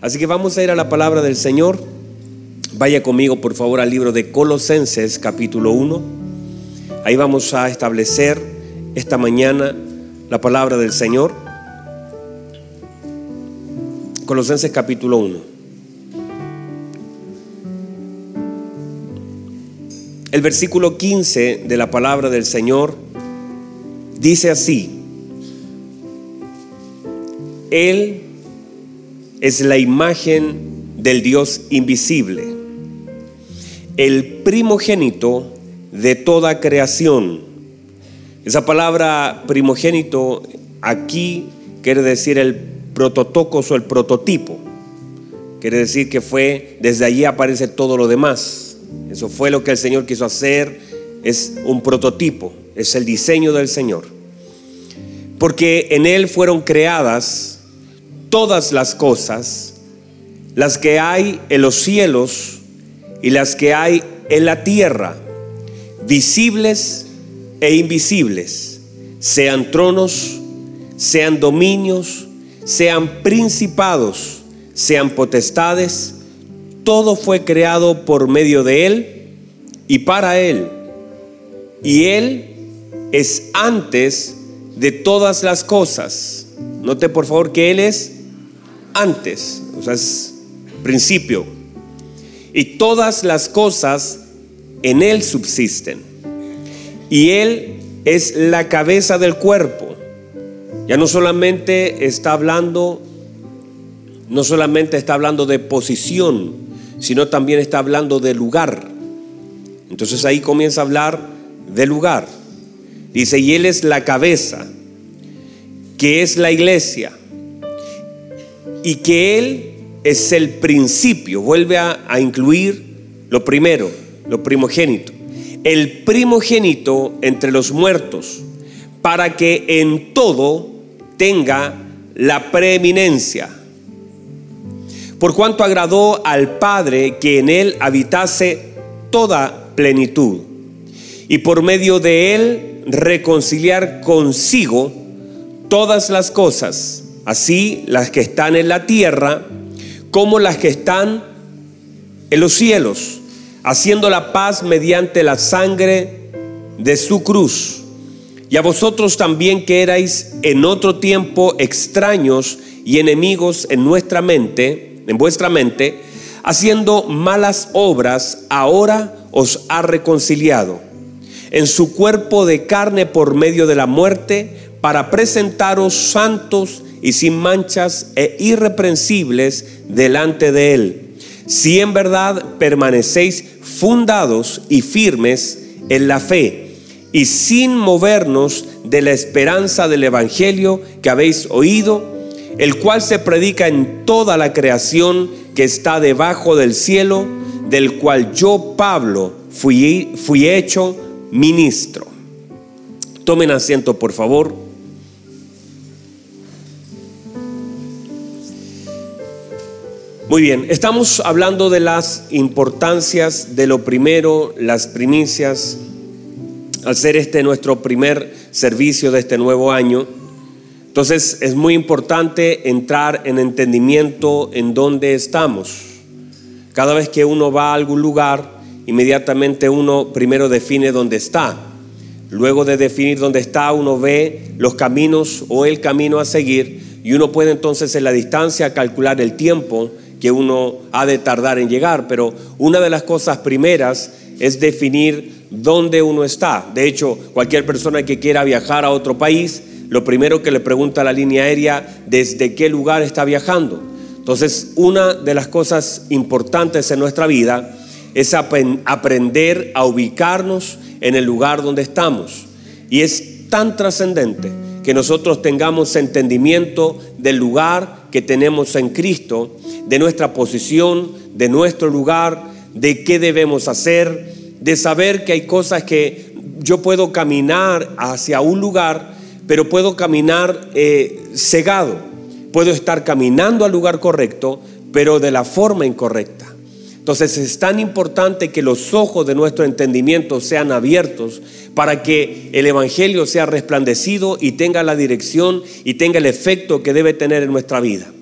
Así que vamos a ir a la palabra del Señor. Vaya conmigo, por favor, al libro de Colosenses, capítulo 1. Ahí vamos a establecer esta mañana la palabra del Señor. Colosenses, capítulo 1. El versículo 15 de la palabra del Señor dice así. Él es la imagen del Dios invisible, el primogénito de toda creación. Esa palabra primogénito aquí quiere decir el prototocos o el prototipo. Quiere decir que fue, desde allí aparece todo lo demás. Eso fue lo que el Señor quiso hacer, es un prototipo, es el diseño del Señor. Porque en Él fueron creadas todas las cosas, las que hay en los cielos y las que hay en la tierra, visibles e invisibles, sean tronos, sean dominios, sean principados, sean potestades, todo fue creado por medio de Él y para Él. Y Él es antes de todas las cosas. Note por favor que Él es antes, o sea, es principio. Y todas las cosas en Él subsisten. Y Él es la cabeza del cuerpo. Ya no solamente está hablando, no solamente está hablando de posición, sino también está hablando de lugar. Entonces ahí comienza a hablar de lugar. Dice, y Él es la cabeza, que es la iglesia y que Él es el principio, vuelve a, incluir lo primero, lo primogénito, el primogénito entre los muertos, para que en todo tenga la preeminencia. Por cuanto agradó al Padre que en Él habitase toda plenitud, y por medio de Él reconciliar consigo todas las cosas así las que están en la tierra como las que están en los cielos, haciendo la paz mediante la sangre de su cruz. Y a vosotros también que erais en otro tiempo extraños y enemigos en nuestra mente, en vuestra mente, haciendo malas obras, ahora os ha reconciliado en su cuerpo de carne por medio de la muerte, para presentaros santos y sin manchas e irreprensibles delante de Él. Si en verdad permanecéis fundados y firmes en la fe y sin movernos de la esperanza del Evangelio que habéis oído, el cual se predica en toda la creación que está debajo del cielo, del cual yo, Pablo, fui, fui hecho ministro. Tomen asiento, por favor. Muy bien, estamos hablando de las importancias de lo primero, las primicias, al ser este nuestro primer servicio de este nuevo año. Entonces es muy importante entrar en entendimiento en dónde estamos. Cada vez que uno va a algún lugar, inmediatamente uno primero define dónde está. Luego de definir dónde está, uno ve los caminos o el camino a seguir y uno puede entonces en la distancia calcular el tiempo que uno ha de tardar en llegar, pero una de las cosas primeras es definir dónde uno está. De hecho, cualquier persona que quiera viajar a otro país, lo primero que le pregunta a la línea aérea, ¿desde qué lugar está viajando? Entonces, una de las cosas importantes en nuestra vida es aprender a ubicarnos en el lugar donde estamos. Y es tan trascendente que nosotros tengamos entendimiento del lugar que tenemos en Cristo, de nuestra posición, de nuestro lugar, de qué debemos hacer, de saber que hay cosas que yo puedo caminar hacia un lugar, pero puedo caminar eh, cegado, puedo estar caminando al lugar correcto, pero de la forma incorrecta. Entonces es tan importante que los ojos de nuestro entendimiento sean abiertos para que el Evangelio sea resplandecido y tenga la dirección y tenga el efecto que debe tener en nuestra vida.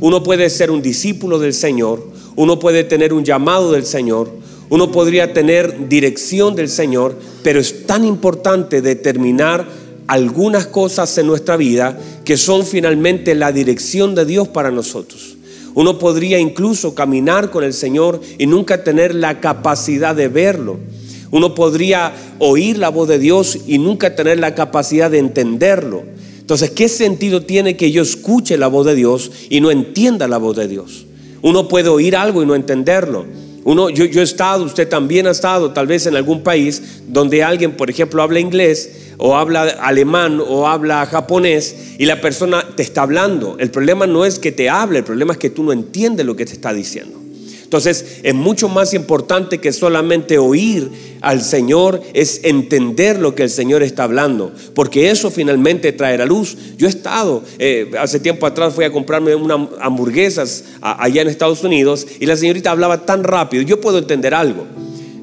uno puede ser un discípulo del Señor, uno puede tener un llamado del Señor, uno podría tener dirección del Señor, pero es tan importante determinar algunas cosas en nuestra vida que son finalmente la dirección de Dios para nosotros. Uno podría incluso caminar con el Señor y nunca tener la capacidad de verlo. Uno podría oír la voz de Dios y nunca tener la capacidad de entenderlo. Entonces, ¿qué sentido tiene que yo escuche la voz de Dios y no entienda la voz de Dios? Uno puede oír algo y no entenderlo. Uno, yo, yo he estado, usted también ha estado tal vez en algún país donde alguien, por ejemplo, habla inglés o habla alemán o habla japonés y la persona te está hablando. El problema no es que te hable, el problema es que tú no entiendes lo que te está diciendo. Entonces es mucho más importante que solamente oír al Señor, es entender lo que el Señor está hablando, porque eso finalmente traerá luz. Yo he estado, eh, hace tiempo atrás fui a comprarme unas hamburguesas allá en Estados Unidos y la señorita hablaba tan rápido, yo puedo entender algo.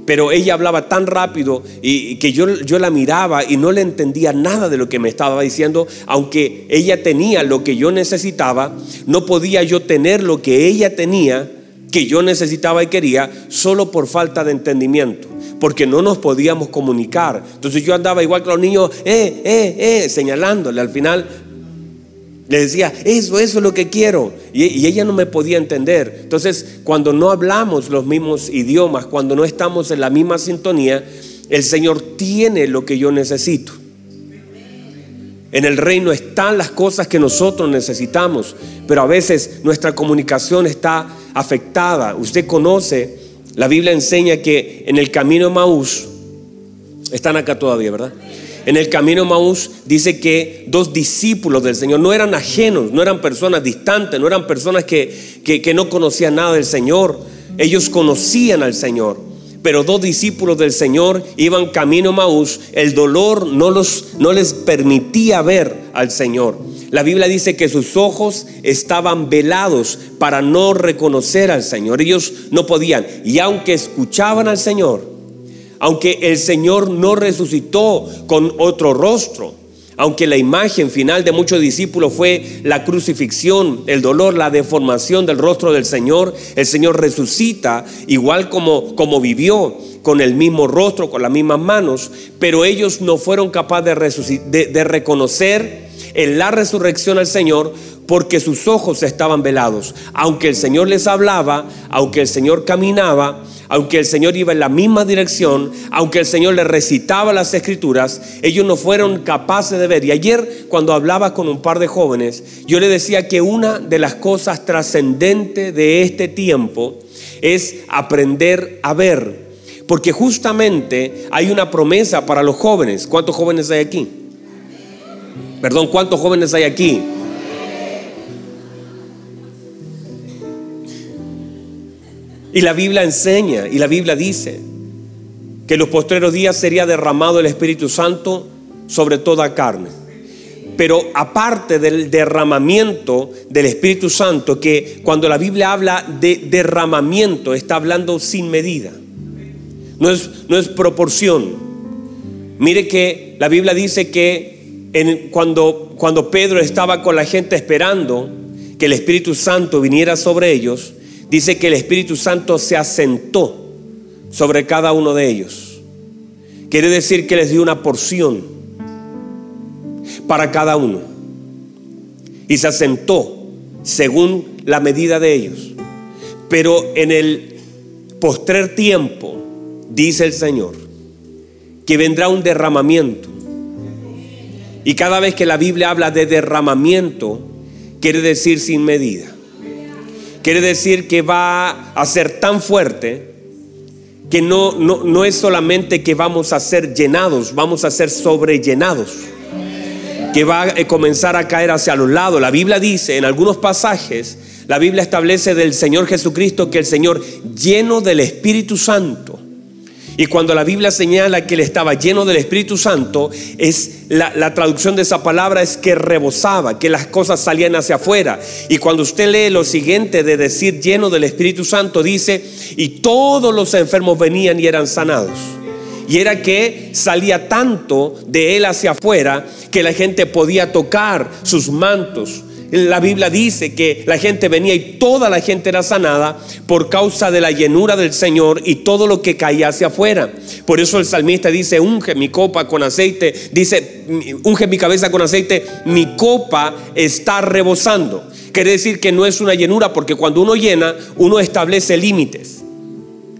Pero ella hablaba tan rápido que yo, yo la miraba y no le entendía nada de lo que me estaba diciendo, aunque ella tenía lo que yo necesitaba, no podía yo tener lo que ella tenía, que yo necesitaba y quería, solo por falta de entendimiento, porque no nos podíamos comunicar. Entonces yo andaba igual que los niños, eh, eh, eh, señalándole. Al final le decía, eso, eso es lo que quiero. Y, ella no me podía entender. Entonces, cuando no hablamos los mismos idiomas, cuando no estamos en la misma sintonía, el Señor tiene lo que yo necesito. En el reino están las cosas que nosotros necesitamos, pero a veces nuestra comunicación está afectada. Usted conoce, la Biblia enseña que en el camino de Maús, están acá todavía, ¿verdad? En el camino Maús dice que dos discípulos del Señor no eran ajenos, no eran personas distantes, no eran personas que, que, no conocían nada del Señor. Ellos conocían al Señor. Pero dos discípulos del Señor iban camino Maús. El dolor no, los, no les permitía ver al Señor. La Biblia dice que sus ojos estaban velados para no reconocer al Señor. Ellos no podían. Y aunque escuchaban al Señor, aunque el Señor no resucitó con otro rostro, aunque la imagen final de muchos discípulos fue la crucifixión, el dolor, la deformación del rostro del Señor, el Señor resucita igual como, como vivió, con el mismo rostro, con las mismas manos, pero ellos no fueron capaces de, de reconocer en la resurrección al Señor porque sus ojos estaban velados. Aunque el Señor les hablaba, aunque el Señor caminaba, aunque el Señor iba en la misma dirección, aunque el Señor les recitaba las escrituras, ellos no fueron capaces de ver. Y ayer cuando hablaba con un par de jóvenes, yo le decía que una de las cosas trascendentes de este tiempo es aprender a ver. Porque justamente hay una promesa para los jóvenes. ¿Cuántos jóvenes hay aquí? Perdón, ¿cuántos jóvenes hay aquí? Y la Biblia enseña y la Biblia dice que en los postreros días sería derramado el Espíritu Santo sobre toda carne. Pero aparte del derramamiento del Espíritu Santo, que cuando la Biblia habla de derramamiento está hablando sin medida, no es, no es proporción. Mire que la Biblia dice que cuando, cuando Pedro estaba con la gente esperando que el Espíritu Santo viniera sobre ellos, dice que el Espíritu Santo se asentó sobre cada uno de ellos. Quiere decir que les dio una porción para cada uno. Y se asentó según la medida de ellos. Pero en el postrer tiempo, dice el Señor, que vendrá un derramamiento. Y cada vez que la Biblia habla de derramamiento, quiere decir sin medida. Quiere decir que va a ser tan fuerte que no, no, no es solamente que vamos a ser llenados, vamos a ser sobrellenados. Que va a comenzar a caer hacia los lados. La Biblia dice en algunos pasajes, la Biblia establece del Señor Jesucristo que el Señor lleno del Espíritu Santo y cuando la Biblia señala que él estaba lleno del Espíritu Santo, es la, traducción de esa palabra es que rebosaba, que las cosas salían hacia afuera. Y cuando usted lee lo siguiente de decir lleno del Espíritu Santo, dice, y todos los enfermos venían y eran sanados. Y era que salía tanto de él hacia afuera que la gente podía tocar sus mantos La Biblia dice que la gente venía y toda la gente era sanada por causa de la llenura del Señor y todo lo que caía hacia afuera. Por eso el salmista dice, unge mi copa con aceite, dice, unge mi cabeza con aceite, mi copa está rebosando. Quiere decir que no es una llenura porque cuando uno llena, uno establece límites.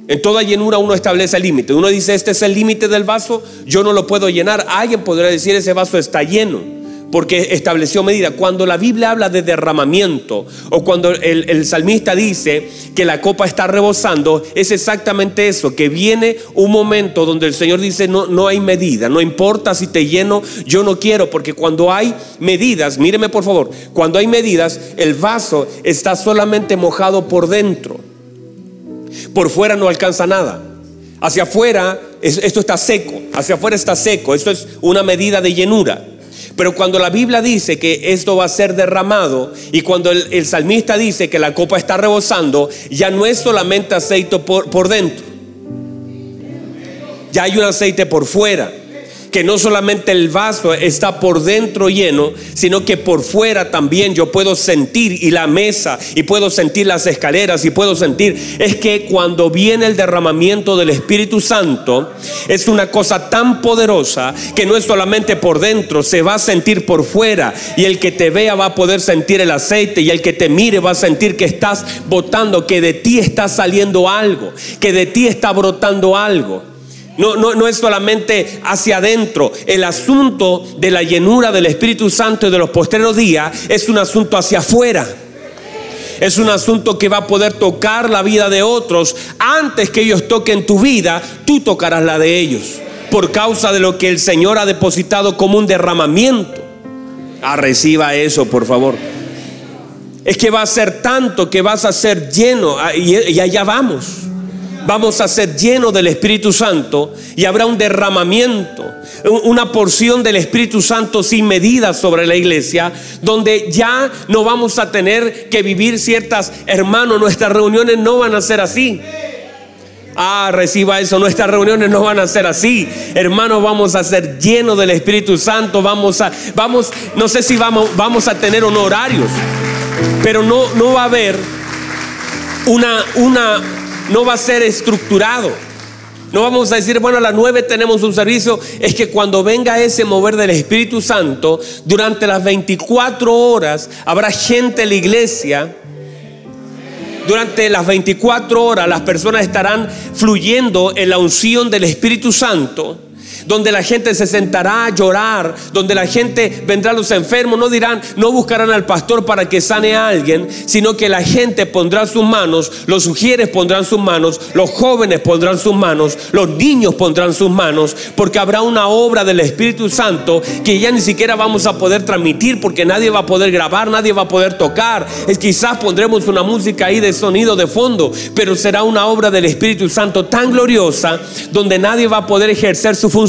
En toda llenura uno establece límite. Uno dice, este es el límite del vaso, yo no lo puedo llenar. Alguien podrá decir, ese vaso está lleno, porque estableció medida. Cuando la Biblia habla de derramamiento, o cuando el, el salmista dice que la copa está rebosando, es exactamente eso, que viene un momento donde el Señor dice, no, no hay medida, no importa si te lleno, yo no quiero, porque cuando hay medidas, míreme por favor, cuando hay medidas, el vaso está solamente mojado por dentro. Por fuera no alcanza nada. Hacia afuera esto está seco, hacia afuera está seco, esto es una medida de llenura. Pero cuando la Biblia dice que esto va a ser derramado y cuando el, salmista dice que la copa está rebosando, ya no es solamente aceite por, por dentro, ya hay un aceite por fuera que no solamente el vaso está por dentro lleno, sino que por fuera también yo puedo sentir y la mesa y puedo sentir las escaleras y puedo sentir. Es que cuando viene el derramamiento del Espíritu Santo, es una cosa tan poderosa que no es solamente por dentro, se va a sentir por fuera y el que te vea va a poder sentir el aceite y el que te mire va a sentir que estás botando, que de ti está saliendo algo, que de ti está brotando algo. No, no, no, es solamente hacia adentro. El asunto de la llenura del Espíritu Santo y de los postreros días es un asunto hacia afuera. Es un asunto que va a poder tocar la vida de otros. Antes que ellos toquen tu vida, tú tocarás la de ellos. Por causa de lo que el Señor ha depositado como un derramamiento. Ah, reciba eso, por favor. Es que va a ser tanto que vas a ser lleno. Ah, y allá vamos vamos a ser llenos del Espíritu Santo y habrá un derramamiento, una porción del Espíritu Santo sin medida sobre la iglesia, donde ya no vamos a tener que vivir ciertas, hermanos, nuestras reuniones no van a ser así. Ah, reciba eso. Nuestras reuniones no van a ser así. Hermanos, vamos a ser llenos del Espíritu Santo. Vamos a, vamos, no sé si vamos, vamos a tener honorarios, pero no, no va a haber una, una, no va a ser estructurado. No vamos a decir, bueno, a las nueve tenemos un servicio. Es que cuando venga ese mover del Espíritu Santo, durante las 24 horas habrá gente en la iglesia. Durante las 24 horas las personas estarán fluyendo en la unción del Espíritu Santo donde la gente se sentará a llorar, donde la gente vendrá a los enfermos, no dirán, no buscarán al pastor para que sane a alguien, sino que la gente pondrá sus manos, los sugieres pondrán sus manos, los jóvenes pondrán sus manos, los niños pondrán sus manos, porque habrá una obra del Espíritu Santo que ya ni siquiera vamos a poder transmitir porque nadie va a poder grabar, nadie va a poder tocar. Es quizás pondremos una música ahí de sonido de fondo, pero será una obra del Espíritu Santo tan gloriosa donde nadie va a poder ejercer su función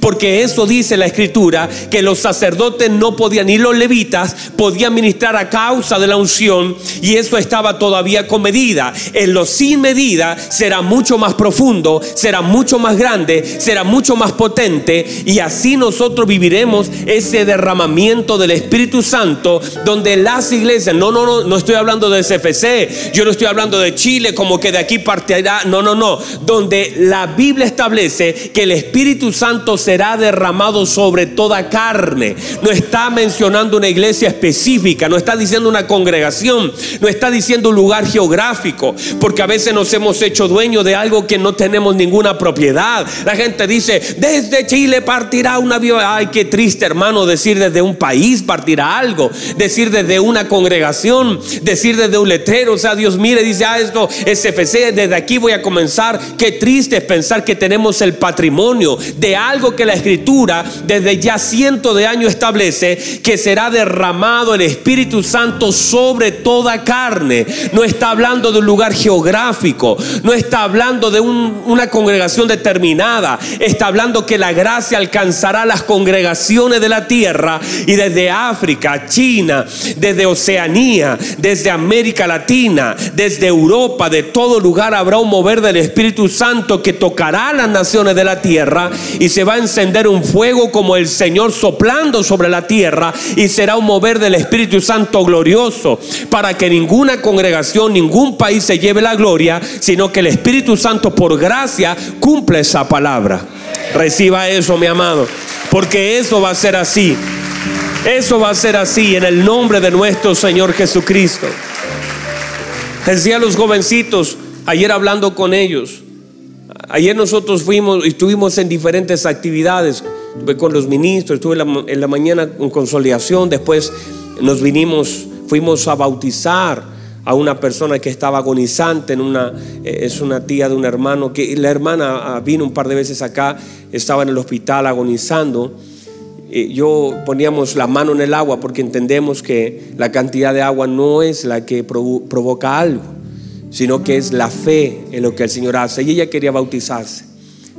porque eso dice la escritura, que los sacerdotes no podían, ni los levitas podían ministrar a causa de la unción, y eso estaba todavía con medida. En lo sin medida será mucho más profundo, será mucho más grande, será mucho más potente, y así nosotros viviremos ese derramamiento del Espíritu Santo, donde las iglesias, no, no, no, no estoy hablando de CFC, yo no estoy hablando de Chile como que de aquí partirá, no, no, no, donde la Biblia establece que el Espíritu Santo será derramado sobre toda carne. No está mencionando una iglesia específica, no está diciendo una congregación, no está diciendo un lugar geográfico, porque a veces nos hemos hecho dueños de algo que no tenemos ninguna propiedad. La gente dice, desde Chile partirá un avión. Ay, qué triste hermano decir desde un país partirá algo, decir desde una congregación, decir desde un letrero. O sea, Dios mire, dice, ah, esto es FC, desde aquí voy a comenzar. Qué triste es pensar que tenemos el patrimonio de algo que la escritura desde ya cientos de años establece que será derramado el Espíritu Santo sobre toda carne. No está hablando de un lugar geográfico, no está hablando de una congregación determinada, está hablando que la gracia alcanzará las congregaciones de la tierra y desde África, China, desde Oceanía, desde América Latina, desde Europa, de todo lugar habrá un mover del Espíritu Santo que tocará las naciones de la tierra y se va a encender un fuego como el Señor soplando sobre la tierra y será un mover del Espíritu Santo glorioso para que ninguna congregación, ningún país se lleve la gloria, sino que el Espíritu Santo por gracia cumple esa palabra. Reciba eso, mi amado, porque eso va a ser así. Eso va a ser así en el nombre de nuestro Señor Jesucristo. Decía a los jovencitos, ayer hablando con ellos, ayer nosotros fuimos y estuvimos en diferentes actividades, con los ministros, estuve en la, mañana en consolidación, después nos vinimos, fuimos a bautizar a una persona que estaba agonizante, en una, eh, es una tía de un hermano, que la hermana ah, vino un par de veces acá, estaba en el hospital agonizando. Eh, yo poníamos la mano en el agua porque entendemos que la cantidad de agua no es la que provoca algo, sino que es la fe en lo que el Señor hace. Y ella quería bautizarse.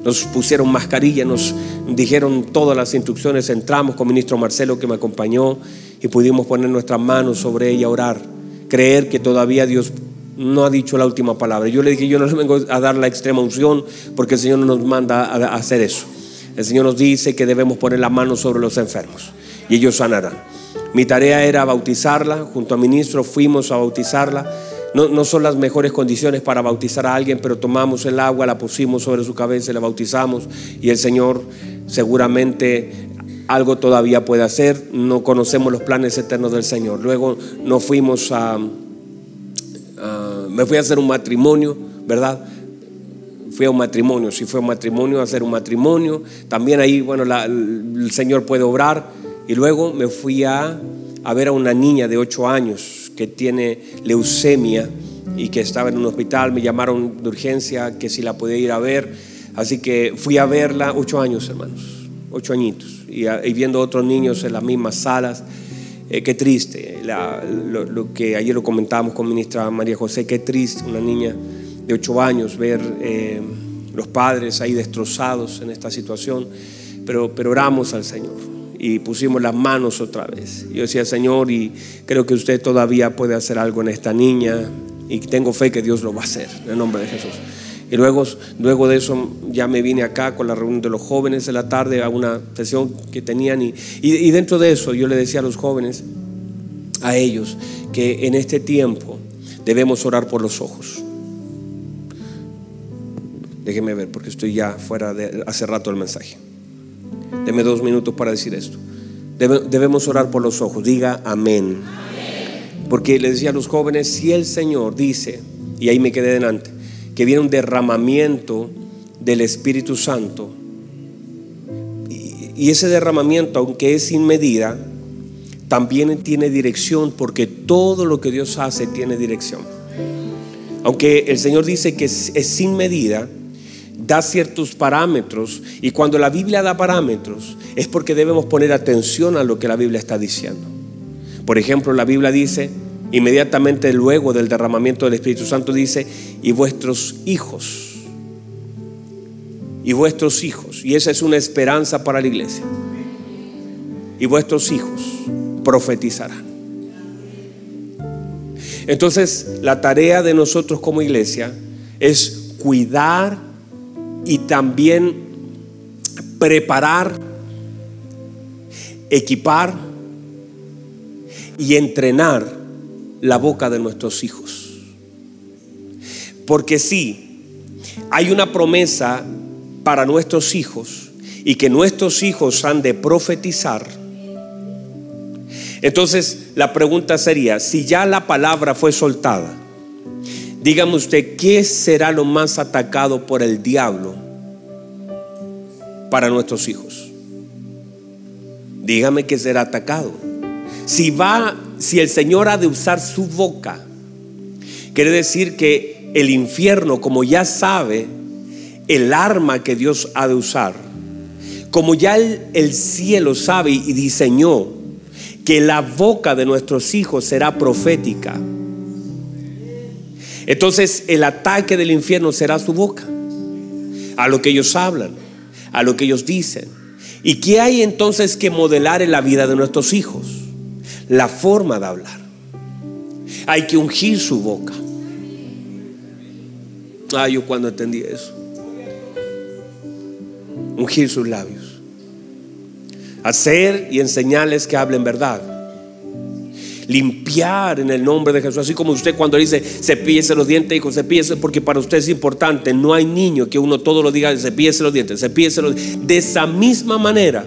Nos pusieron mascarilla, nos dijeron todas las instrucciones, entramos con el ministro Marcelo que me acompañó y pudimos poner nuestras manos sobre ella, orar, creer que todavía Dios no ha dicho la última palabra. Yo le dije, yo no le vengo a dar la extrema unción porque el Señor no nos manda a hacer eso. El Señor nos dice que debemos poner la mano sobre los enfermos y ellos sanarán. Mi tarea era bautizarla, junto al ministro fuimos a bautizarla. No, son las mejores condiciones para bautizar a alguien, pero tomamos el agua, la pusimos sobre su cabeza y la bautizamos y el Señor seguramente algo todavía puede hacer. No conocemos los planes eternos del Señor. Luego nos fuimos a, me fui a hacer un matrimonio, ¿verdad? fui a un matrimonio, si fue un matrimonio, a hacer un matrimonio, también ahí, bueno, el Señor puede obrar. Y luego me fui a, a ver a una niña de 8 años que tiene leucemia y que estaba en un hospital, me llamaron de urgencia que si la podía ir a ver, así que fui a verla, 8 años hermanos, 8 añitos, y, viendo otros niños en las mismas salas. Eh, qué triste, lo, que ayer lo comentábamos con ministra María José, qué triste, una niña de ocho años, ver eh, los padres ahí destrozados en esta situación, pero, pero oramos al Señor y pusimos las manos otra vez. Yo decía, Señor, y creo que usted todavía puede hacer algo en esta niña y tengo fe que Dios lo va a hacer, en el nombre de Jesús. Y luego, luego de eso ya me vine acá con la reunión de los jóvenes de la tarde a una sesión que tenían y, y dentro de eso yo le decía a los jóvenes, a ellos, que en este tiempo debemos orar por los ojos. Déjeme ver, porque estoy ya fuera de hace rato el mensaje. Deme dos minutos para decir esto. debemos orar por los ojos. Diga amén. Porque le decía a los jóvenes, si el Señor dice, y ahí me quedé delante, que viene un derramamiento del Espíritu Santo, y ese derramamiento, aunque es sin medida, también tiene dirección, porque todo lo que Dios hace tiene dirección. Aunque el Señor dice que es sin medida, da ciertos parámetros y cuando la Biblia da parámetros es porque debemos poner atención a lo que la Biblia está diciendo. Por ejemplo, la Biblia dice, inmediatamente luego del derramamiento del Espíritu Santo dice, y vuestros hijos, y vuestros hijos, y esa es una esperanza para la iglesia, y vuestros hijos profetizarán. Entonces, la tarea de nosotros como iglesia es cuidar y también preparar, equipar y entrenar la boca de nuestros hijos. Porque si hay una promesa para nuestros hijos y que nuestros hijos han de profetizar. Entonces la pregunta sería, si ya la palabra fue soltada, Dígame usted, ¿qué será lo más atacado por el diablo para nuestros hijos? Dígame qué será atacado. Si va, si el Señor ha de usar su boca, quiere decir que el infierno, como ya sabe el arma que Dios ha de usar, como ya el, el cielo sabe y diseñó que la boca de nuestros hijos será profética entonces el ataque del infierno será su boca, a lo que ellos hablan, a lo que ellos dicen. ¿Y qué hay entonces que modelar en la vida de nuestros hijos? La forma de hablar. Hay que ungir su boca. Ah, yo cuando entendí eso. ungir sus labios. Hacer y enseñarles que hablen verdad. Limpiar en el nombre de Jesús. Así como usted cuando dice cepíllese los dientes, hijo, cepíllese porque para usted es importante. No hay niño que uno todo lo diga, cepíllese los dientes, cepíllese los dientes. De esa misma manera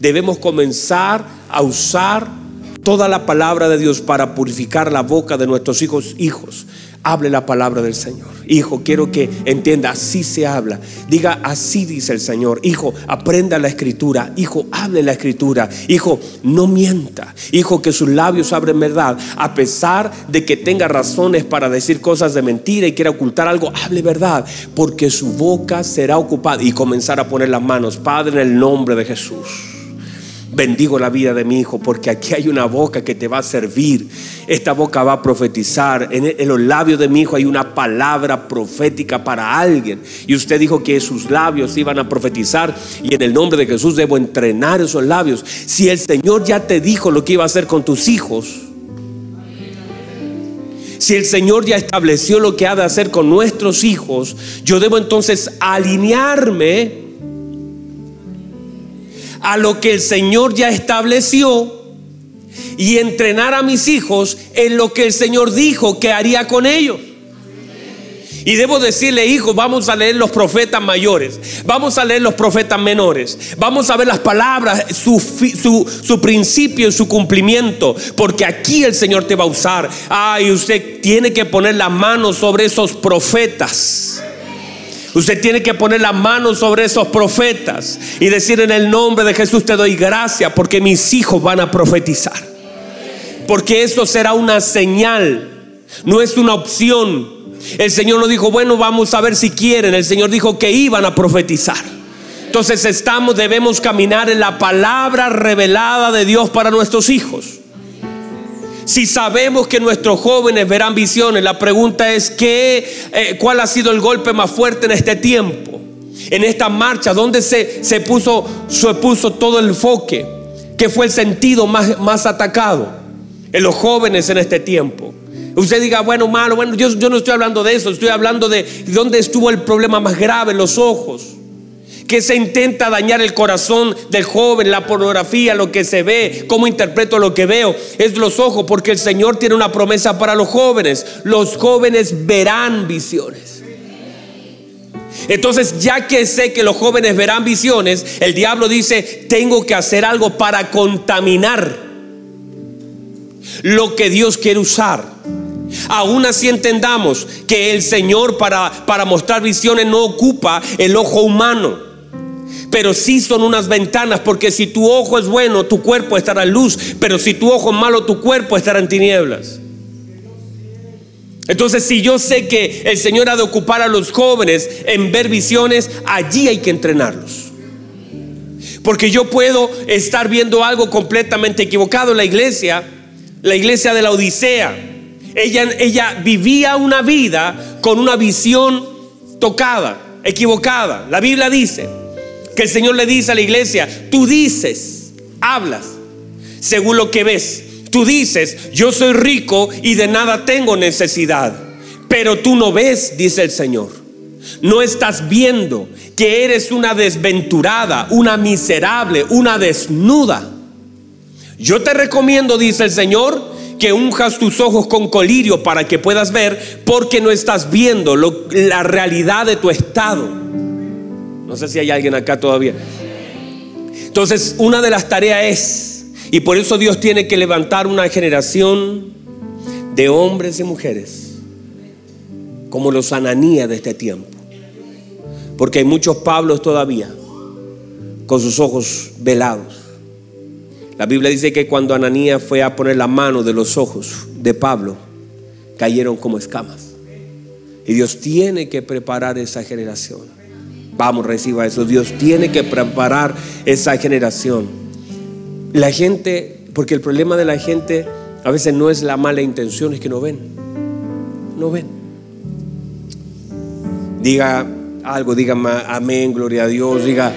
debemos comenzar a usar toda la palabra de Dios para purificar la boca de nuestros hijos, hijos, hable la palabra del Señor. Hijo, quiero que entienda, así se habla. Diga, así dice el Señor. Hijo, aprenda la escritura. Hijo, hable la escritura. Hijo, no mienta. Hijo, que sus labios abren verdad. A pesar de que tenga razones para decir cosas de mentira y quiera ocultar algo, hable verdad. Porque su boca será ocupada. Y comenzar a poner las manos. Padre, en el nombre de Jesús. Bendigo la vida de mi hijo porque aquí hay una boca que te va a servir. Esta boca va a profetizar. En, los labios de mi hijo hay una palabra profética para alguien. Y usted dijo que sus labios iban a profetizar. Y en el nombre de Jesús debo entrenar esos labios. Si el Señor ya te dijo lo que iba a hacer con tus hijos. Si el Señor ya estableció lo que ha de hacer con nuestros hijos, yo debo entonces alinearme a lo que el Señor ya estableció y entrenar a mis hijos en lo que el Señor dijo que haría con ellos. Y debo decirle, hijo, vamos a leer los profetas mayores, vamos a leer los profetas menores, vamos a ver las palabras, su, su, principio y su cumplimiento, porque aquí el Señor te va a usar. Ay, usted tiene que poner la mano sobre esos profetas. Usted tiene que poner la mano sobre esos profetas y decir en el nombre de Jesús te doy gracias porque mis hijos van a profetizar. Porque esto será una señal, no es una opción. El Señor no dijo, bueno, vamos a ver si quieren. El Señor dijo que iban a profetizar. Entonces estamos, debemos caminar en la palabra revelada de Dios para nuestros hijos. Si sabemos que nuestros jóvenes verán visiones, la pregunta es ¿qué, eh, ¿cuál ha sido el golpe más fuerte en este tiempo? En esta marcha, ¿dónde se, se, puso, se puso todo el enfoque? ¿Qué fue el sentido más, más atacado? En los jóvenes en este tiempo. Usted diga, bueno, malo, bueno, yo, yo no estoy hablando de eso, estoy hablando de dónde estuvo el problema más grave, los ojos que se intenta dañar el corazón del joven, la pornografía, lo que se ve, cómo interpreto lo que veo, es los ojos, porque el Señor tiene una promesa para los jóvenes. Los jóvenes verán visiones. Entonces, ya que sé que los jóvenes verán visiones, el diablo dice, tengo que hacer algo para contaminar lo que Dios quiere usar. Aún así entendamos que el Señor para, para mostrar visiones no ocupa el ojo humano pero sí son unas ventanas, porque si tu ojo es bueno, tu cuerpo estará en luz, pero si tu ojo es malo, tu cuerpo estará en tinieblas. Entonces, si yo sé que el Señor ha de ocupar a los jóvenes en ver visiones, allí hay que entrenarlos. Porque yo puedo estar viendo algo completamente equivocado. La iglesia, la iglesia de la Odisea, ella, ella vivía una vida con una visión tocada, equivocada. La Biblia dice, que el Señor le dice a la iglesia, tú dices, hablas, según lo que ves. Tú dices, yo soy rico y de nada tengo necesidad. Pero tú no ves, dice el Señor. No estás viendo que eres una desventurada, una miserable, una desnuda. Yo te recomiendo, dice el Señor, que unjas tus ojos con colirio para que puedas ver, porque no estás viendo la realidad de tu estado. No sé si hay alguien acá todavía. Entonces, una de las tareas es, y por eso Dios tiene que levantar una generación de hombres y mujeres, como los ananías de este tiempo. Porque hay muchos Pablos todavía, con sus ojos velados. La Biblia dice que cuando Ananías fue a poner la mano de los ojos de Pablo, cayeron como escamas. Y Dios tiene que preparar esa generación. Vamos, reciba eso. Dios tiene que preparar esa generación. La gente, porque el problema de la gente a veces no es la mala intención, es que no ven. No ven. Diga algo, diga amén, gloria a Dios, diga,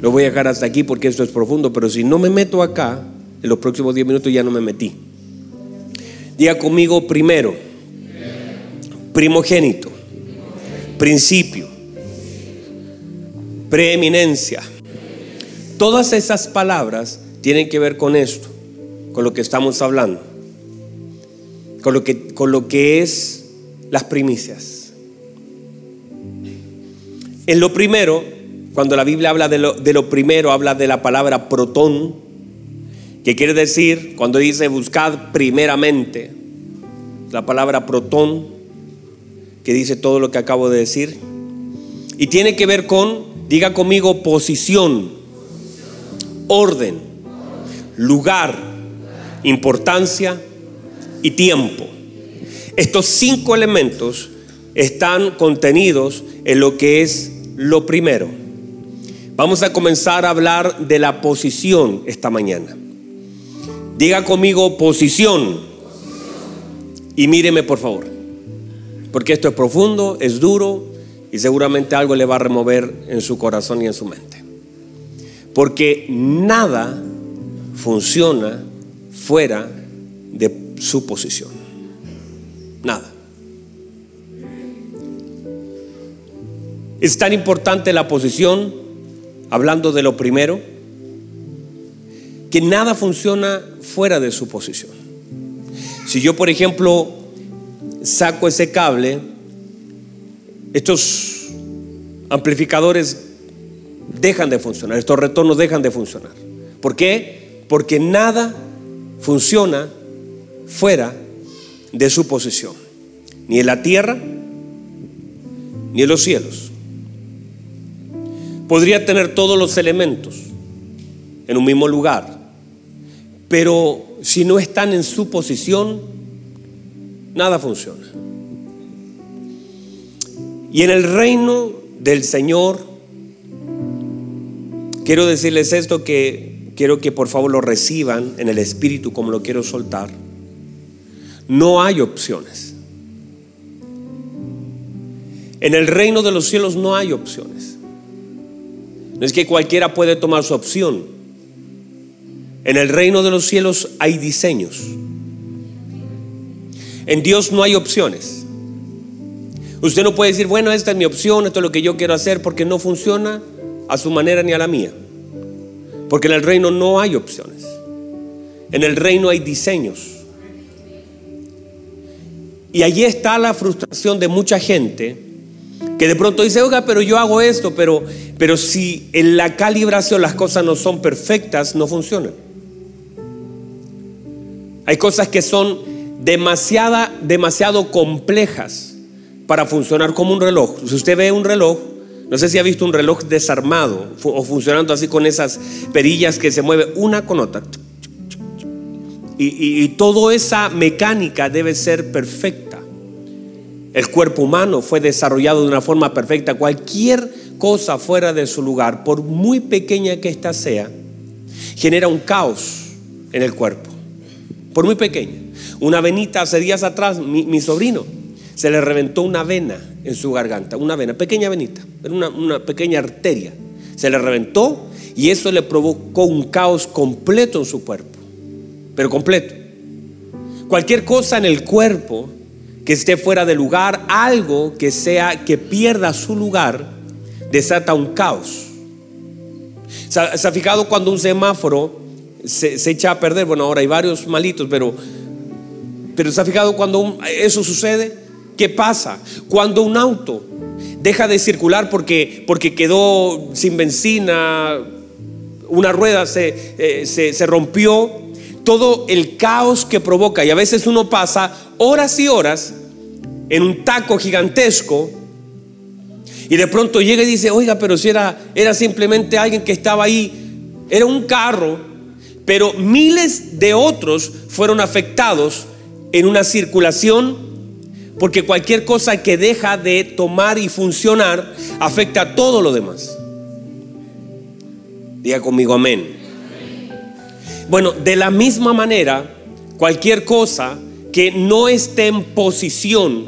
lo voy a dejar hasta aquí porque esto es profundo, pero si no me meto acá, en los próximos 10 minutos ya no me metí. Diga conmigo primero, primogénito, principio, preeminencia. Todas esas palabras tienen que ver con esto, con lo que estamos hablando, con lo que, con lo que es las primicias. En lo primero, cuando la Biblia habla de lo, de lo primero, habla de la palabra protón, que quiere decir, cuando dice buscad primeramente, la palabra protón, que dice todo lo que acabo de decir, y tiene que ver con, diga conmigo, posición, orden, lugar, importancia y tiempo. Estos cinco elementos están contenidos en lo que es lo primero. Vamos a comenzar a hablar de la posición esta mañana. Diga conmigo posición. Y míreme por favor. Porque esto es profundo, es duro y seguramente algo le va a remover en su corazón y en su mente. Porque nada funciona fuera de su posición. Nada. Es tan importante la posición, hablando de lo primero, que nada funciona fuera de su posición. Si yo, por ejemplo, saco ese cable, estos amplificadores dejan de funcionar, estos retornos dejan de funcionar. ¿Por qué? Porque nada funciona fuera de su posición, ni en la tierra, ni en los cielos. Podría tener todos los elementos en un mismo lugar, pero si no están en su posición, nada funciona. Y en el reino del Señor, quiero decirles esto que quiero que por favor lo reciban en el espíritu como lo quiero soltar. No hay opciones. En el reino de los cielos no hay opciones. No es que cualquiera puede tomar su opción. En el reino de los cielos hay diseños. En Dios no hay opciones. Usted no puede decir, bueno, esta es mi opción, esto es lo que yo quiero hacer, porque no funciona a su manera ni a la mía. Porque en el reino no hay opciones. En el reino hay diseños. Y allí está la frustración de mucha gente que de pronto dice, oiga, pero yo hago esto, pero, pero si en la calibración las cosas no son perfectas, no funcionan. Hay cosas que son demasiada, demasiado complejas para funcionar como un reloj. Si usted ve un reloj, no sé si ha visto un reloj desarmado o funcionando así con esas perillas que se mueve una con otra. Y, y toda esa mecánica debe ser perfecta. El cuerpo humano fue desarrollado de una forma perfecta. Cualquier cosa fuera de su lugar, por muy pequeña que ésta sea, genera un caos en el cuerpo. Por muy pequeña. Una venita hace días atrás, mi, sobrino, se le reventó una vena en su garganta, una vena, pequeña venita, una, una pequeña arteria. Se le reventó y eso le provocó un caos completo en su cuerpo, pero completo. Cualquier cosa en el cuerpo que esté fuera de lugar, algo que sea que pierda su lugar, desata un caos. ¿Se ha, fijado cuando un semáforo se, se, echa a perder? Bueno, ahora hay varios malitos, pero pero ¿se ha fijado cuando eso sucede? ¿Qué pasa? Cuando un auto deja de circular porque, porque quedó sin benzina, una rueda se, eh, se, se rompió, todo el caos que provoca, y a veces uno pasa horas y horas en un taco gigantesco, y de pronto llega y dice, oiga, pero si era, era simplemente alguien que estaba ahí, era un carro, pero miles de otros fueron afectados en una circulación, porque cualquier cosa que deja de tomar y funcionar afecta a todo lo demás. Diga conmigo amén. Bueno, de la misma manera, cualquier cosa que no esté en posición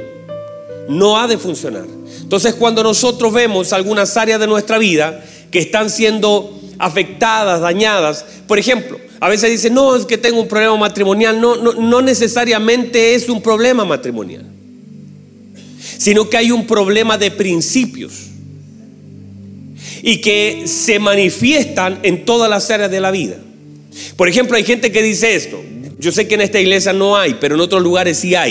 no ha de funcionar. Entonces, cuando nosotros vemos algunas áreas de nuestra vida que están siendo afectadas, dañadas, por ejemplo, a veces dicen, no, es que tengo un problema matrimonial. No, no, no necesariamente es un problema matrimonial, sino que hay un problema de principios. y que se manifiestan en todas las áreas de la vida. Por ejemplo, hay gente que dice esto. Yo sé que en esta iglesia no hay, pero en otros lugares sí hay.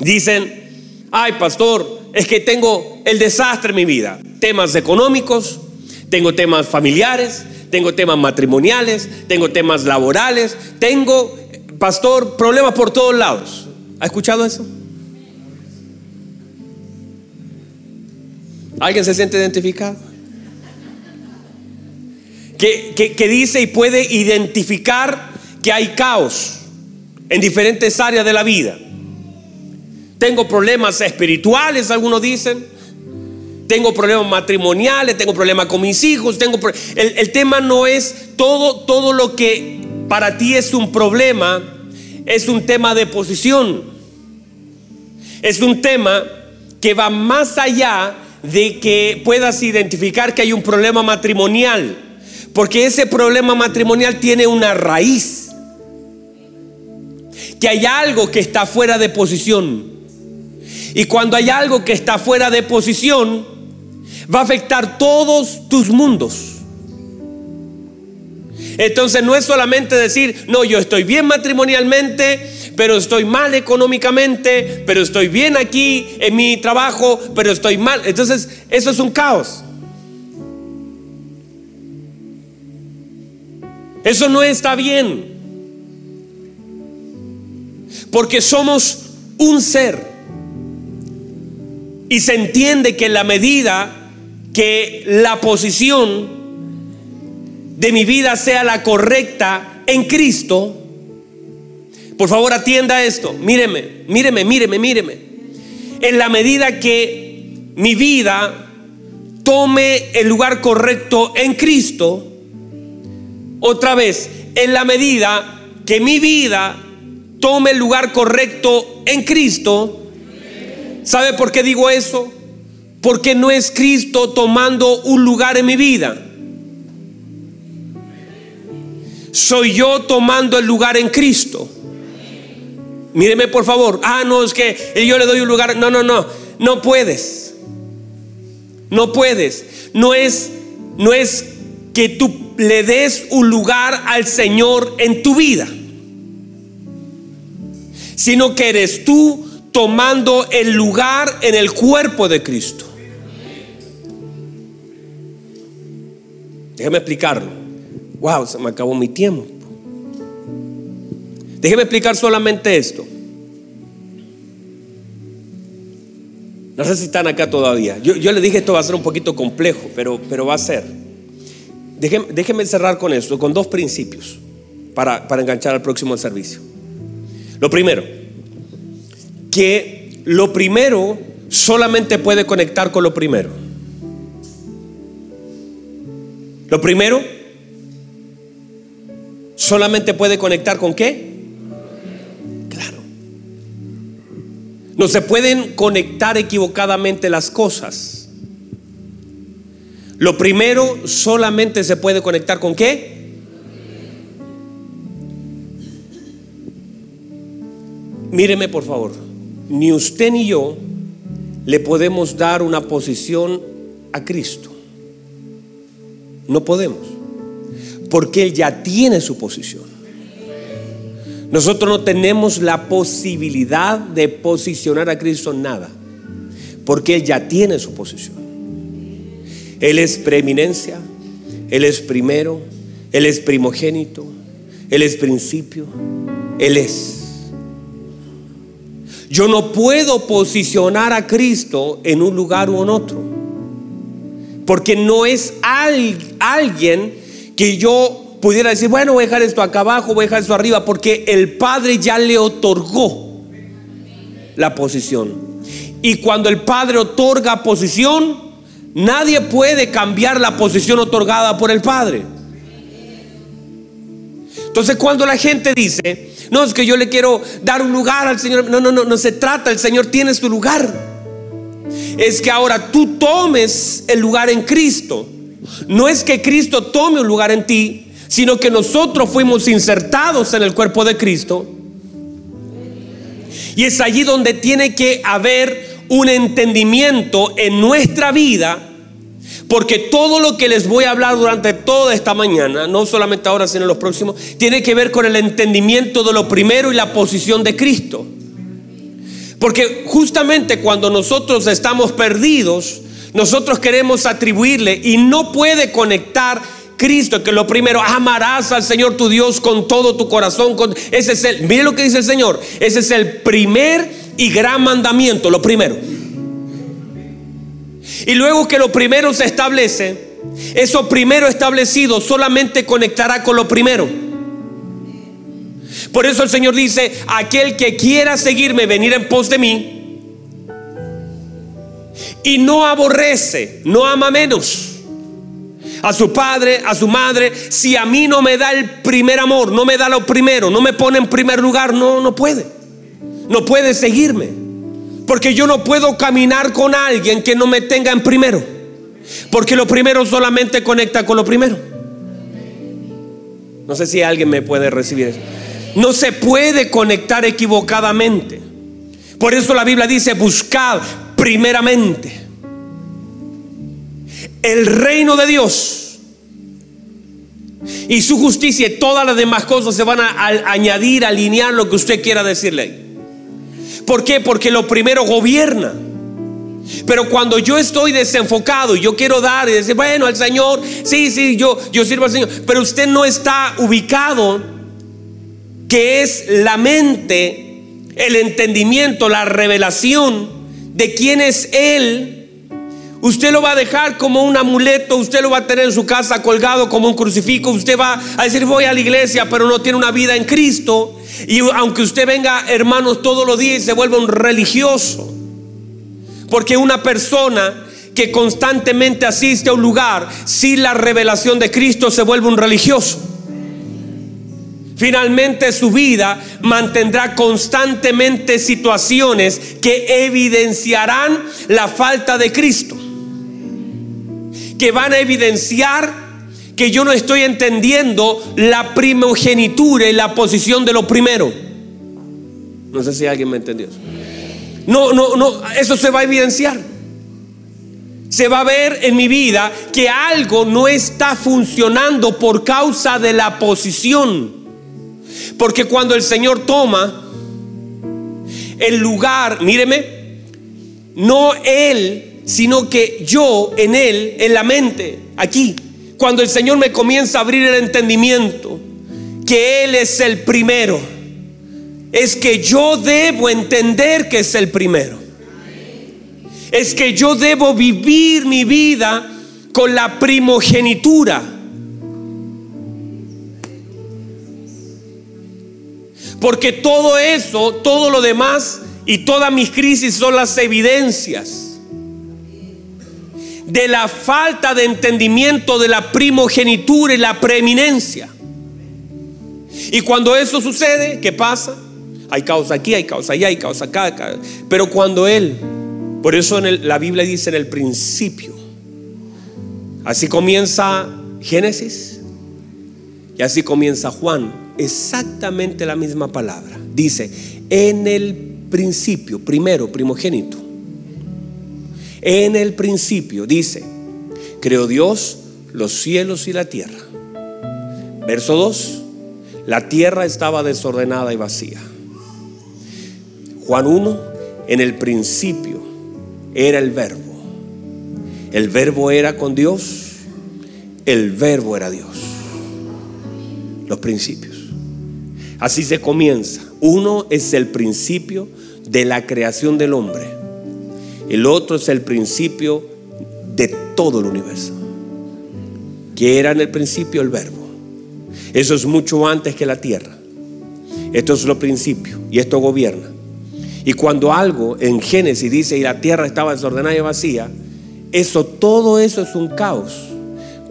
Dicen, ay pastor, es que tengo el desastre en mi vida. Temas económicos, tengo temas familiares, tengo temas matrimoniales, tengo temas laborales, tengo, pastor, problemas por todos lados. ¿Ha escuchado eso? ¿Alguien se siente identificado? Que, que, dice y puede identificar que hay caos en diferentes áreas de la vida. Tengo problemas espirituales, algunos dicen. Tengo problemas matrimoniales, tengo problemas con mis hijos. Tengo el, el tema no es todo, todo lo que para ti es un problema, es un tema de posición. Es un tema que va más allá de que puedas identificar que hay un problema matrimonial, porque ese problema matrimonial tiene una raíz, que hay algo que está fuera de posición. Y cuando hay algo que está fuera de posición, va a afectar todos tus mundos. Entonces no es solamente decir, no, yo estoy bien matrimonialmente, pero estoy mal económicamente, pero estoy bien aquí en mi trabajo, pero estoy mal. Entonces, eso es un caos. Eso no está bien. Porque somos un ser. Y se entiende que la medida que la posición de mi vida sea la correcta en Cristo, por favor, atienda esto. Míreme, míreme, míreme, míreme. En la medida que mi vida tome el lugar correcto en Cristo, otra vez, en la medida que mi vida tome el lugar correcto en Cristo, ¿sabe por qué digo eso? Porque no es Cristo tomando un lugar en mi vida. Soy yo tomando el lugar en Cristo. Míreme por favor. Ah, no, es que yo le doy un lugar. No, no, no. No puedes. No puedes. No es, no es que tú le des un lugar al Señor en tu vida. Sino que eres tú tomando el lugar en el cuerpo de Cristo. Déjame explicarlo. Wow, se me acabó mi tiempo. Déjeme explicar solamente esto. No sé si están acá todavía. Yo, le dije esto va a ser un poquito complejo, pero, pero va a ser. Déjeme, cerrar con esto, con dos principios para, para enganchar al próximo servicio. Lo primero, que lo primero solamente puede conectar con lo primero. Lo primero solamente puede conectar con qué? No se pueden conectar equivocadamente las cosas. Lo primero solamente se puede conectar con qué? Míreme por favor, ni usted ni yo le podemos dar una posición a Cristo. No podemos, porque Él ya tiene su posición. Nosotros no tenemos la posibilidad de posicionar a Cristo en nada, porque Él ya tiene su posición. Él es preeminencia, Él es primero, Él es primogénito, Él es principio, Él es. Yo no puedo posicionar a Cristo en un lugar u en otro, porque no es alguien que yo pudiera decir, bueno, voy a dejar esto acá abajo, voy a dejar esto arriba, porque el Padre ya le otorgó la posición. Y cuando el Padre otorga posición, nadie puede cambiar la posición otorgada por el Padre. Entonces cuando la gente dice, no, es que yo le quiero dar un lugar al Señor, no, no, no, no se trata, el Señor tiene su lugar. Es que ahora tú tomes el lugar en Cristo. No es que Cristo tome un lugar en ti, sino que nosotros fuimos insertados en el cuerpo de Cristo. Y es allí donde tiene que haber un entendimiento en nuestra vida Porque todo lo que les voy a hablar durante toda esta mañana, no solamente ahora, sino en los próximos, tiene que ver con el entendimiento de lo primero y la posición de Cristo. Porque justamente cuando nosotros estamos perdidos, nosotros queremos atribuirle y no puede conectar Cristo, que lo primero, amarás al Señor tu Dios con todo tu corazón. Ese es el, mire lo que dice el Señor, ese es el primer y gran mandamiento, lo primero. Y luego que lo primero se establece, eso primero establecido solamente conectará con lo primero. Por eso el Señor dice, aquel que quiera seguirme, venir en pos de mí, y no aborrece, no ama menos a su padre, a su madre, si a mí no me da el primer amor, no me da lo primero, no me pone en primer lugar, no, no puede. No puede seguirme. Porque yo no puedo caminar con alguien que no me tenga en primero. Porque lo primero solamente conecta con lo primero. No sé si alguien me puede recibir eso. No se puede conectar equivocadamente. Por eso la Biblia dice, buscad primeramente el reino de Dios y su justicia y todas las demás cosas se van a, añadir, alinear lo que usted quiera decirle. ¿Por qué? Porque lo primero gobierna. Pero cuando yo estoy desenfocado yo quiero dar y decir, bueno, al Señor, sí, sí, yo, yo sirvo al Señor, pero usted no está ubicado, que es la mente, el entendimiento, la revelación de quién es Él Usted lo va a dejar como un amuleto, usted lo va a tener en su casa colgado como un crucifijo, usted va a decir voy a la iglesia, pero no tiene una vida en Cristo. Y aunque usted venga, hermanos, todos los días y se vuelve un religioso. Porque una persona que constantemente asiste a un lugar sin la revelación de Cristo se vuelve un religioso. Finalmente su vida mantendrá constantemente situaciones que evidenciarán la falta de Cristo que van a evidenciar que yo no estoy entendiendo la primogenitura y la posición de lo primero. No sé si alguien me entendió. No, no, no, eso se va a evidenciar. Se va a ver en mi vida que algo no está funcionando por causa de la posición. Porque cuando el Señor toma el lugar, míreme, no Él sino que yo en Él, en la mente, aquí, cuando el Señor me comienza a abrir el entendimiento, que Él es el primero, es que yo debo entender que es el primero. Es que yo debo vivir mi vida con la primogenitura. Porque todo eso, todo lo demás y todas mis crisis son las evidencias de la falta de entendimiento de la primogenitura y la preeminencia. Y cuando eso sucede, ¿qué pasa? Hay causa aquí, hay causa allá, hay causa acá. Pero cuando Él, por eso la Biblia dice en el principio, así comienza Génesis y así comienza Juan, exactamente la misma palabra. Dice, en el principio, primero, primogénito en el principio, dice, creó Dios los cielos y la tierra. Verso 2, la tierra estaba desordenada y vacía. Juan 1, en el principio era el verbo. El verbo era con Dios, el verbo era Dios. Los principios. Así se comienza. Uno es el principio de la creación del hombre. El otro es el principio de todo el universo. Que era en el principio el verbo. Eso es mucho antes que la tierra. Esto es lo principio y esto gobierna. Y cuando algo en Génesis dice y la tierra estaba desordenada y vacía, eso todo eso es un caos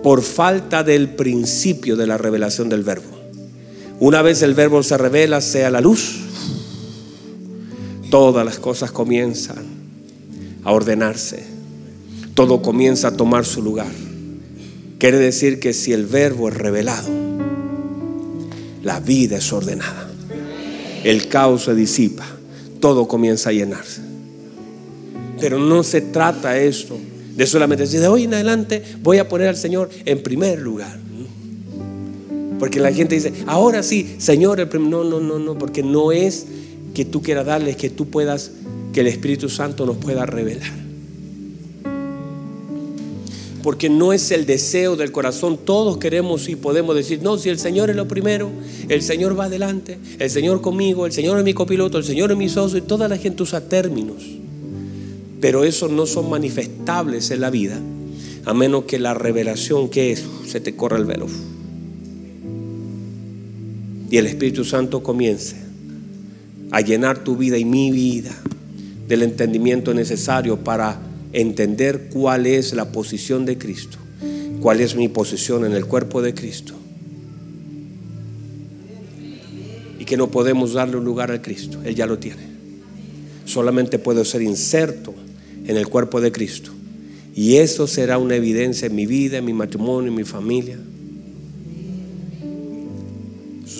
por falta del principio de la revelación del verbo. Una vez el verbo se revela, sea la luz, todas las cosas comienzan a ordenarse. Todo comienza a tomar su lugar. Quiere decir que si el verbo es revelado, la vida es ordenada. El caos se disipa. Todo comienza a llenarse. Pero no se trata esto De solamente decir, de hoy en adelante voy a poner al Señor en primer lugar. Porque la gente dice, ahora sí, Señor, el no, no, no, no, porque no es que tú quieras darles, que tú puedas, que el Espíritu Santo nos pueda revelar porque no es el deseo del corazón. Todos queremos y podemos decir, no, si el Señor es lo primero, el Señor va adelante, el Señor conmigo, el Señor es mi copiloto, el Señor es mi socio, y toda la gente usa términos. Pero esos no son manifestables en la vida, a menos que la revelación que es, se te corra el velo. Y el Espíritu Santo comience a llenar tu vida y mi vida del entendimiento necesario para entender cuál es la posición de Cristo, cuál es mi posición en el cuerpo de Cristo. Y que no podemos darle un lugar al Cristo, Él ya lo tiene. Solamente puedo ser inserto en el cuerpo de Cristo. Y eso será una evidencia en mi vida, en mi matrimonio, en mi familia.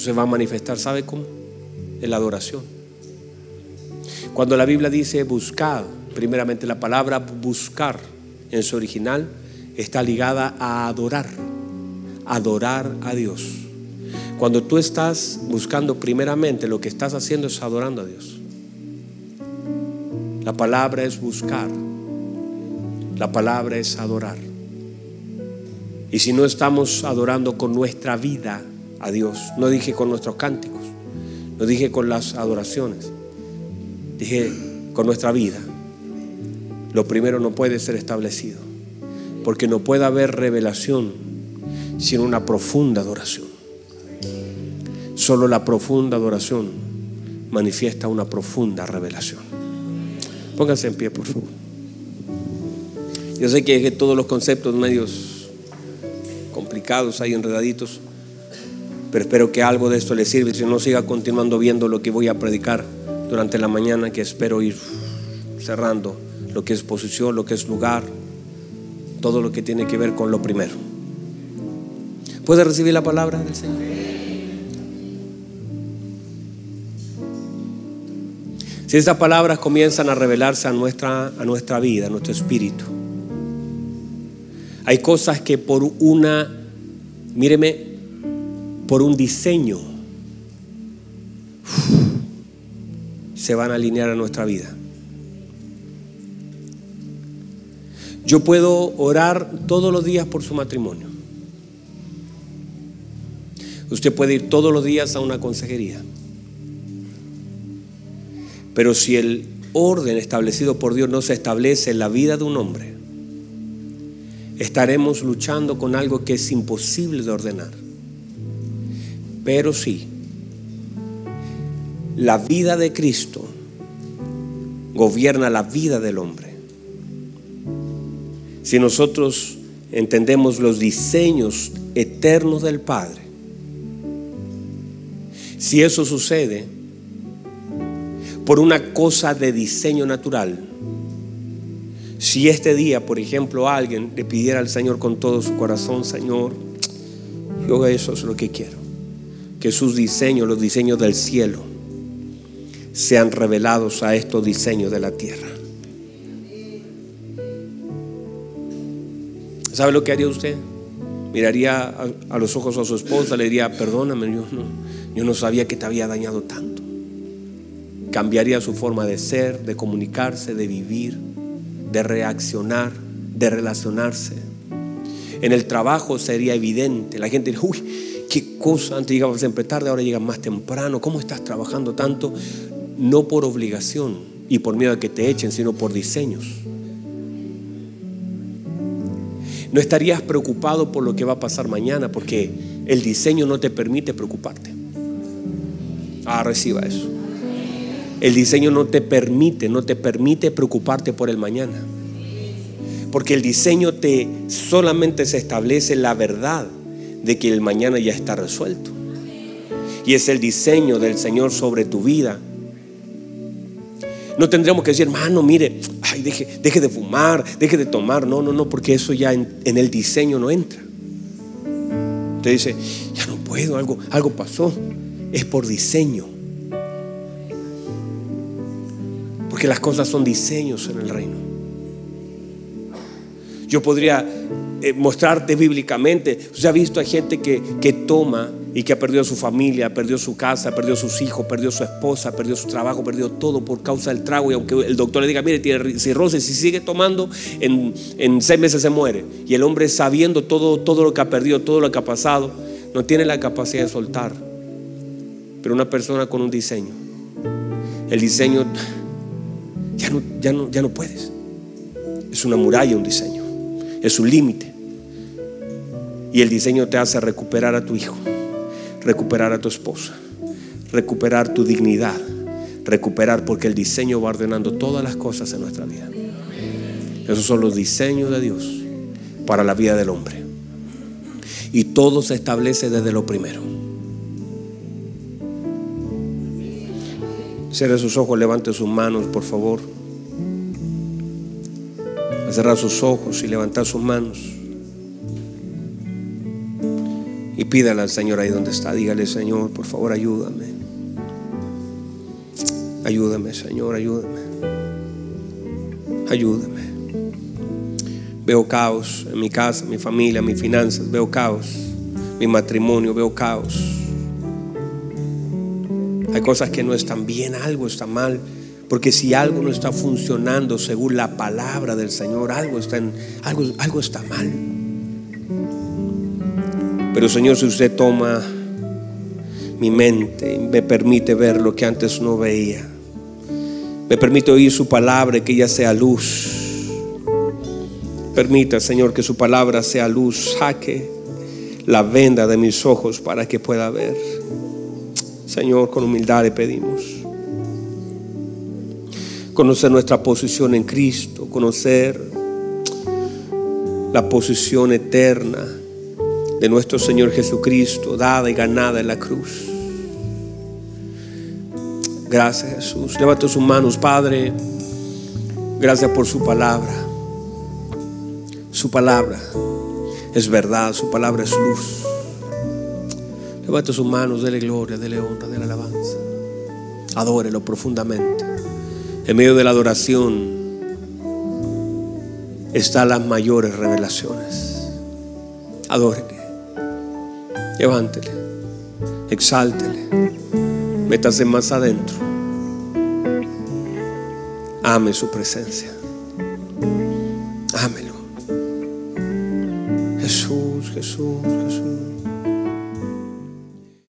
Se va a manifestar, ¿sabe cómo? En la adoración. Cuando la Biblia dice buscad, Primeramente la palabra buscar en su original está ligada a adorar, adorar a Dios. Cuando tú estás buscando primeramente, lo que estás haciendo es adorando a Dios. La palabra es buscar, la palabra es adorar. Y si no estamos adorando con nuestra vida a Dios, no dije con nuestros cánticos, no dije con las adoraciones, dije con nuestra vida, lo primero no puede ser establecido. Porque no puede haber revelación sin una profunda adoración. Solo la profunda adoración manifiesta una profunda revelación. Pónganse en pie, por favor. Yo sé que, todos los conceptos medios complicados, hay enredaditos, pero espero que algo de esto le sirva. Si no, siga continuando viendo lo que voy a predicar durante la mañana, que espero ir cerrando lo que es posición, lo que es lugar, todo lo que tiene que ver con lo primero. ¿Puede recibir la palabra del Señor? Si estas palabras comienzan a revelarse a nuestra, a nuestra vida, a nuestro espíritu, hay cosas que por una, míreme, por un diseño, se van a alinear a nuestra vida. Yo puedo orar todos los días por su matrimonio. Usted puede ir todos los días a una consejería. Pero si el orden establecido por Dios no se establece en la vida de un hombre, estaremos luchando con algo que es imposible de ordenar. Pero sí, la vida de Cristo gobierna la vida del hombre. Si nosotros entendemos los diseños eternos del Padre, si eso sucede por una cosa de diseño natural, si este día, por ejemplo, alguien le pidiera al Señor con todo su corazón, Señor, yo eso es lo que quiero, que sus diseños, los diseños del cielo, sean revelados a estos diseños de la tierra. ¿Sabe lo que haría usted? Miraría a, los ojos a su esposa, le diría, perdóname, yo no, yo no sabía que te había dañado tanto. Cambiaría su forma de ser, de comunicarse, de vivir, de reaccionar, de relacionarse. En el trabajo sería evidente. La gente diría, uy, qué cosa, antes llegabas siempre tarde, ahora llegas más temprano. ¿Cómo estás trabajando tanto? No por obligación y por miedo a que te echen, sino por diseños. No estarías preocupado por lo que va a pasar mañana porque el diseño no te permite preocuparte. Ah, reciba eso. El diseño no te permite, no te permite preocuparte por el mañana. Porque el diseño te solamente se establece la verdad de que el mañana ya está resuelto. Y es el diseño del Señor sobre tu vida no tendríamos que decir, hermano, mire, ay, deje, deje de fumar, deje de tomar. No, no, no, porque eso ya en, el diseño no entra. Usted dice, ya no puedo, algo, algo pasó. Es por diseño. Porque las cosas son diseños en el reino. Yo podría eh, mostrarte bíblicamente. Usted ha visto a gente que, que toma y que ha perdido su familia, perdió su casa, perdió sus hijos, perdió su esposa, perdió su trabajo, perdió todo por causa del trago. Y aunque el doctor le diga, mire, tiene cirrosis, si sigue tomando, en, en seis meses se muere. Y el hombre sabiendo todo, todo lo que ha perdido, todo lo que ha pasado, no tiene la capacidad de soltar. Pero una persona con un diseño, el diseño ya no, ya no, ya no puedes. Es una muralla un diseño, es un límite. Y el diseño te hace recuperar a tu hijo recuperar a tu esposa, recuperar tu dignidad, recuperar porque el diseño va ordenando todas las cosas en nuestra vida. Esos son los diseños de Dios para la vida del hombre. Y todo se establece desde lo primero. Cierre sus ojos, levante sus manos, por favor. Cerrar sus ojos y levantar sus manos. Y pídale al Señor ahí donde está. Dígale, Señor, por favor, ayúdame. Ayúdame, Señor, ayúdame. Ayúdame. Veo caos en mi casa, mi familia, mis finanzas. Veo caos. Mi matrimonio, veo caos. Hay cosas que no están bien, algo está mal. Porque si algo no está funcionando según la palabra del Señor, algo está, en, algo, algo está mal. Pero Señor, si usted toma mi mente me permite ver lo que antes no veía, me permite oír su palabra que ella sea luz. Permita, Señor, que su palabra sea luz. Saque la venda de mis ojos para que pueda ver. Señor, con humildad le pedimos. Conocer nuestra posición en Cristo, conocer la posición eterna de nuestro Señor Jesucristo, dada y ganada en la cruz. Gracias Jesús. Levanta sus manos, Padre. Gracias por su palabra. Su palabra es verdad, su palabra es luz. Levanta sus manos, dele gloria, dele honra, dele alabanza. Adórelo profundamente. En medio de la adoración están las mayores revelaciones. Adórele. Levántele, exáltele, métase más adentro. Ame su presencia. Ámelo. Jesús, Jesús, Jesús.